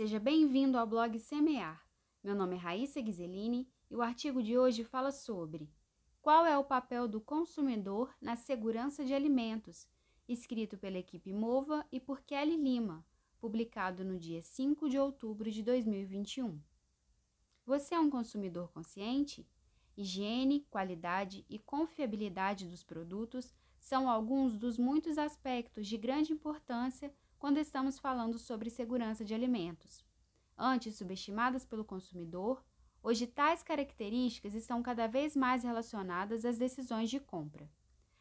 Seja bem-vindo ao blog Semear. Meu nome é Raíssa Ghiseline e o artigo de hoje fala sobre qual é o papel do consumidor na segurança de alimentos, escrito pela equipe Mova e por Kelly Lima, publicado no dia 5 de outubro de 2021. Você é um consumidor consciente? Higiene, qualidade e confiabilidade dos produtos são alguns dos muitos aspectos de grande importância quando estamos falando sobre segurança de alimentos. Antes subestimadas pelo consumidor, hoje tais características estão cada vez mais relacionadas às decisões de compra.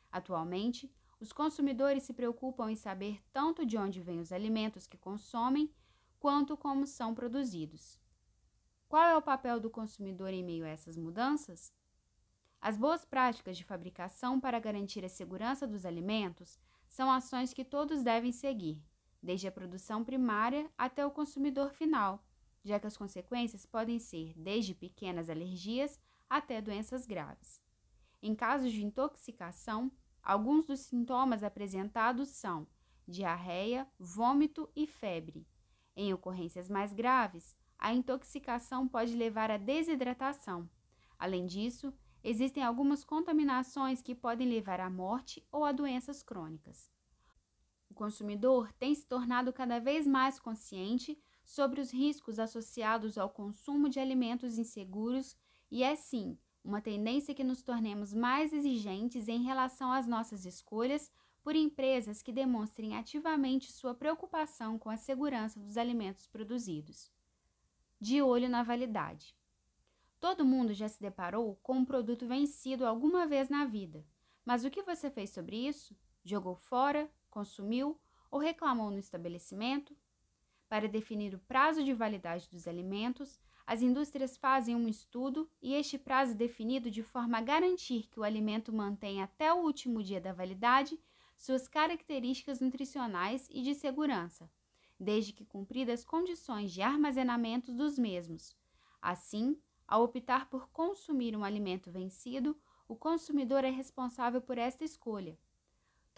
Atualmente, os consumidores se preocupam em saber tanto de onde vêm os alimentos que consomem, quanto como são produzidos. Qual é o papel do consumidor em meio a essas mudanças? As boas práticas de fabricação para garantir a segurança dos alimentos são ações que todos devem seguir, desde a produção primária até o consumidor final, já que as consequências podem ser desde pequenas alergias até doenças graves. Em casos de intoxicação, alguns dos sintomas apresentados são diarreia, vômito e febre. Em ocorrências mais graves, a intoxicação pode levar à desidratação. Além disso, existem algumas contaminações que podem levar à morte ou a doenças crônicas. O consumidor tem se tornado cada vez mais consciente sobre os riscos associados ao consumo de alimentos inseguros e é sim uma tendência que nos tornemos mais exigentes em relação às nossas escolhas por empresas que demonstrem ativamente sua preocupação com a segurança dos alimentos produzidos de olho na validade. Todo mundo já se deparou com um produto vencido alguma vez na vida, mas o que você fez sobre isso? Jogou fora, consumiu ou reclamou no estabelecimento? Para definir o prazo de validade dos alimentos, as indústrias fazem um estudo e este prazo é definido de forma a garantir que o alimento mantém até o último dia da validade suas características nutricionais e de segurança, desde que cumpridas condições de armazenamento dos mesmos. Assim, ao optar por consumir um alimento vencido, o consumidor é responsável por esta escolha.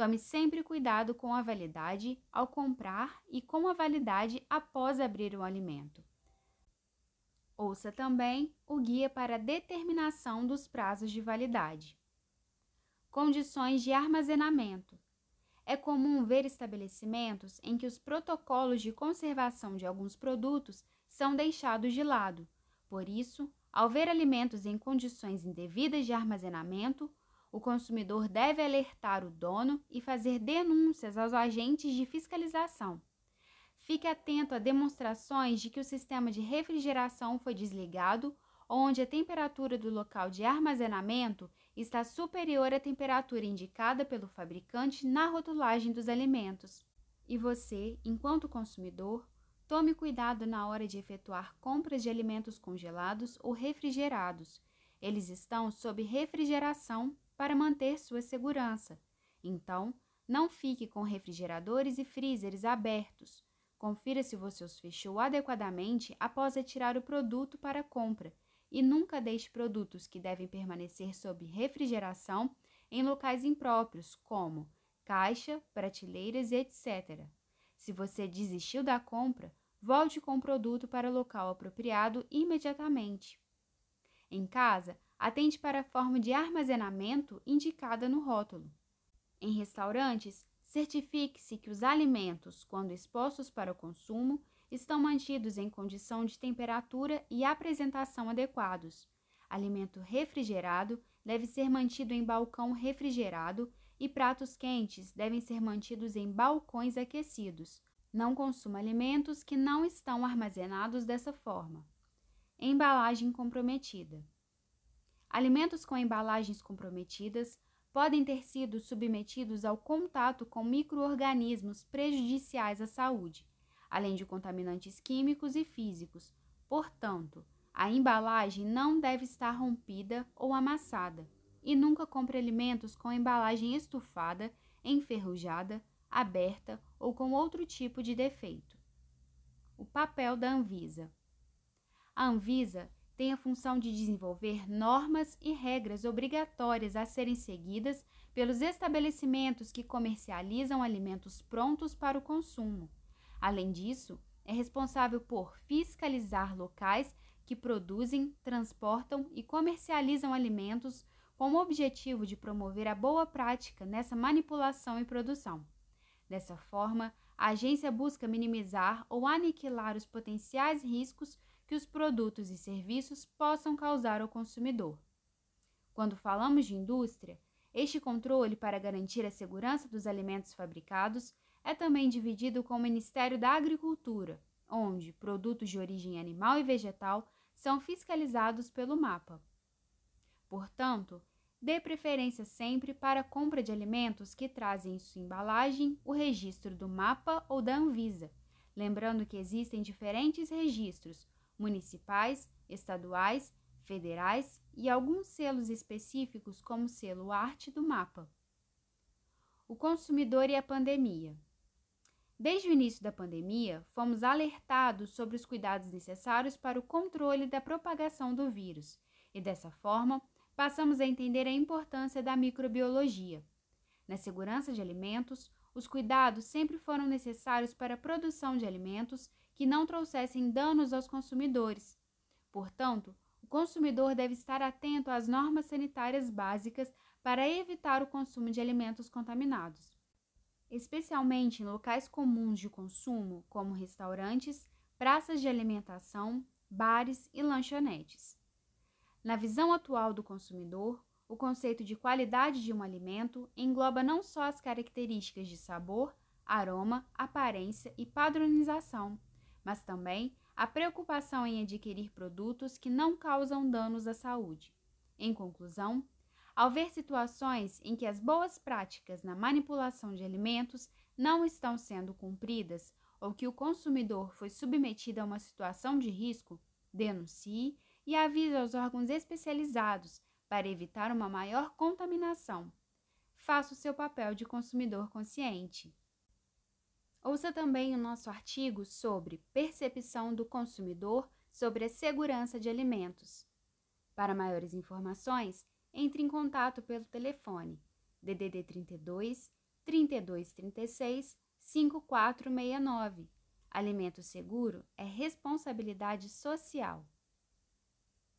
Tome sempre cuidado com a validade ao comprar e com a validade após abrir o alimento. Ouça também o guia para determinação dos prazos de validade. Condições de armazenamento. É comum ver estabelecimentos em que os protocolos de conservação de alguns produtos são deixados de lado. Por isso, ao ver alimentos em condições indevidas de armazenamento, o consumidor deve alertar o dono e fazer denúncias aos agentes de fiscalização. Fique atento a demonstrações de que o sistema de refrigeração foi desligado onde a temperatura do local de armazenamento está superior à temperatura indicada pelo fabricante na rotulagem dos alimentos. E você, enquanto consumidor, tome cuidado na hora de efetuar compras de alimentos congelados ou refrigerados. Eles estão sob refrigeração para manter sua segurança. Então, não fique com refrigeradores e freezers abertos. Confira se você os fechou adequadamente após retirar o produto para compra e nunca deixe produtos que devem permanecer sob refrigeração em locais impróprios, como caixa, prateleiras etc. Se você desistiu da compra, volte com o produto para o local apropriado imediatamente. Em casa, atente para a forma de armazenamento indicada no rótulo. Em restaurantes, certifique-se que os alimentos, quando expostos para o consumo, estão mantidos em condição de temperatura e apresentação adequados. Alimento refrigerado deve ser mantido em balcão refrigerado e pratos quentes devem ser mantidos em balcões aquecidos. Não consuma alimentos que não estão armazenados dessa forma. Embalagem comprometida. Alimentos com embalagens comprometidas podem ter sido submetidos ao contato com microorganismos prejudiciais à saúde, além de contaminantes químicos e físicos. Portanto, a embalagem não deve estar rompida ou amassada. E nunca compre alimentos com embalagem estufada, enferrujada, aberta ou com outro tipo de defeito. O papel da Anvisa. A Anvisa tem a função de desenvolver normas e regras obrigatórias a serem seguidas pelos estabelecimentos que comercializam alimentos prontos para o consumo Além disso, é responsável por fiscalizar locais que produzem, transportam e comercializam alimentos com o objetivo de promover a boa prática nessa manipulação e produção. Dessa forma, a agência busca minimizar ou aniquilar os potenciais riscos que os produtos e serviços possam causar ao consumidor. Quando falamos de indústria, este controle para garantir a segurança dos alimentos fabricados é também dividido com o Ministério da Agricultura, onde produtos de origem animal e vegetal são fiscalizados pelo MAPA. Portanto, dê preferência sempre para a compra de alimentos que trazem em sua embalagem o registro do MAPA ou da Anvisa, lembrando que existem diferentes registros municipais, estaduais, federais e alguns selos específicos, como o selo Arte do Mapa. O consumidor e a pandemia. Desde o início da pandemia, fomos alertados sobre os cuidados necessários para o controle da propagação do vírus e, dessa forma, passamos a entender a importância da microbiologia. Na segurança de alimentos, os cuidados sempre foram necessários para a produção de alimentos que não trouxessem danos aos consumidores. Portanto, o consumidor deve estar atento às normas sanitárias básicas para evitar o consumo de alimentos contaminados, especialmente em locais comuns de consumo, como restaurantes, praças de alimentação, bares e lanchonetes. Na visão atual do consumidor, o conceito de qualidade de um alimento engloba não só as características de sabor, aroma, aparência e padronização, mas também a preocupação em adquirir produtos que não causam danos à saúde. Em conclusão, ao ver situações em que as boas práticas na manipulação de alimentos não estão sendo cumpridas ou que o consumidor foi submetido a uma situação de risco, denuncie e avise aos órgãos especializados para evitar uma maior contaminação. Faça o seu papel de consumidor consciente. Ouça também o nosso artigo sobre percepção do consumidor sobre a segurança de alimentos. Para maiores informações, entre em contato pelo telefone DDD 32 3236 5469. Alimento seguro é responsabilidade social.